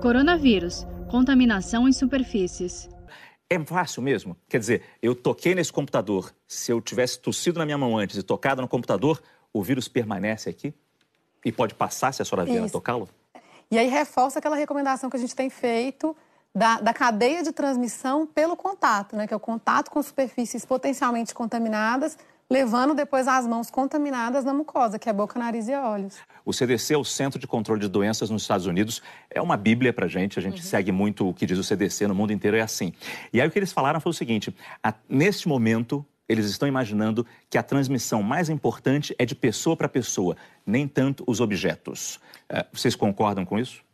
Coronavírus contaminação em superfícies. É fácil mesmo? Quer dizer, eu toquei nesse computador. Se eu tivesse tossido na minha mão antes e tocado no computador, o vírus permanece aqui? E pode passar se a senhora vier a tocá-lo? E aí reforça aquela recomendação que a gente tem feito da, da, cadeia de transmissão pelo contato, né? Que é o contato com superfícies potencialmente contaminadas levando depois as mãos contaminadas na mucosa, que é boca, nariz e olhos. O CDC é o Centro de Controle de Doenças nos Estados Unidos. É uma bíblia para a gente, a gente uhum. segue muito o que diz o CDC, no mundo inteiro é assim. E aí o que eles falaram foi o seguinte, a, neste momento, eles estão imaginando que a transmissão mais importante é de pessoa para pessoa, nem tanto os objetos. É, vocês concordam com isso?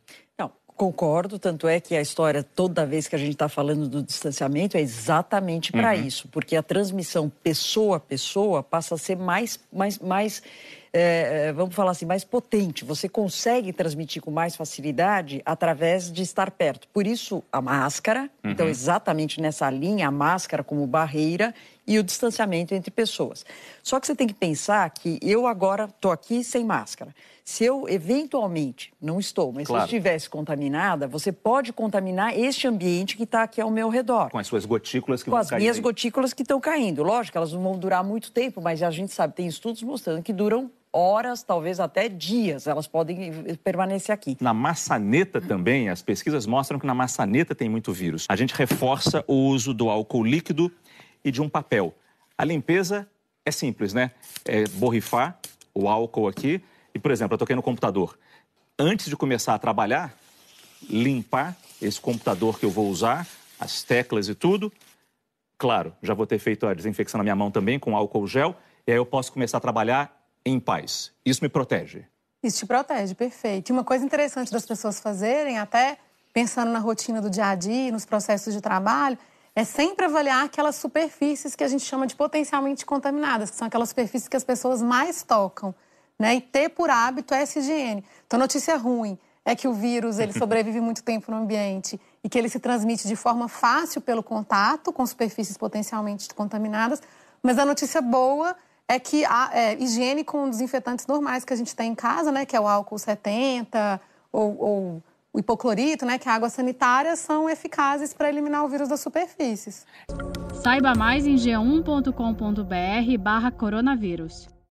Concordo, tanto é que a história, toda vez que a gente está falando do distanciamento, é exatamente para uhum. isso, porque a transmissão pessoa a pessoa passa a ser mais, mais, mais é, vamos falar assim, mais potente. Você consegue transmitir com mais facilidade através de estar perto. Por isso, a máscara, então, uhum. então, exatamente nessa linha, a máscara como barreira e o distanciamento entre pessoas. Só que você tem que pensar que eu agora estou aqui sem máscara. Se eu eventualmente, não estou, mas claro. se eu estivesse contaminada, você pode contaminar este ambiente que está aqui ao meu redor. Com as suas gotículas que Com vão as minhas aí. gotículas que estão caindo. Lógico, elas não vão durar muito tempo, mas a gente sabe, tem estudos mostrando que duram horas, talvez até dias, elas podem permanecer aqui. Na maçaneta também, as pesquisas mostram que na maçaneta tem muito vírus. A gente reforça o uso do álcool líquido e de um papel. A limpeza é simples, né? É borrifar o álcool aqui e, por exemplo, eu toquei no computador. Antes de começar a trabalhar, limpar esse computador que eu vou usar, as teclas e tudo. Claro, já vou ter feito a desinfecção na minha mão também com álcool gel, e aí eu posso começar a trabalhar em paz. Isso me protege. Isso te protege, perfeito. E uma coisa interessante das pessoas fazerem, até pensando na rotina do dia a dia, nos processos de trabalho, é sempre avaliar aquelas superfícies que a gente chama de potencialmente contaminadas, que são aquelas superfícies que as pessoas mais tocam né? E ter por hábito essa higiene. Então, notícia ruim é que o vírus ele sobrevive muito tempo no ambiente e que ele se transmite de forma fácil pelo contato com superfícies potencialmente contaminadas. Mas a notícia boa é que a é, higiene com desinfetantes normais que a gente tem em casa, né, que é o álcool 70 ou, ou o hipoclorito, né, que é a água sanitária, são eficazes para eliminar o vírus das superfícies. Saiba mais em g1.com.br/barra coronavírus.